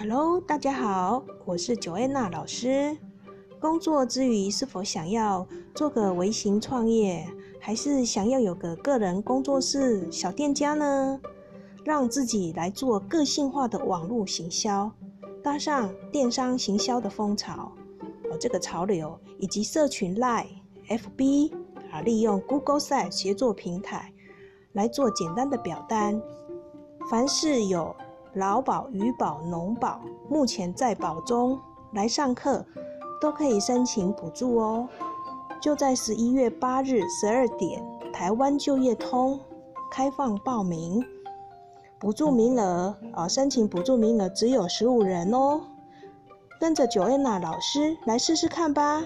Hello，大家好，我是九安娜老师。工作之余，是否想要做个微型创业，还是想要有个个人工作室、小店家呢？让自己来做个性化的网络行销，搭上电商行销的风潮，哦，这个潮流以及社群 Line、FB 啊，利用 Google Site 协作平台来做简单的表单。凡是有劳保、渔保、农保，目前在保中来上课，都可以申请补助哦。就在十一月八日十二点，台湾就业通开放报名。补助名额啊，申请补助名额只有十五人哦。跟着九安娜老师来试试看吧。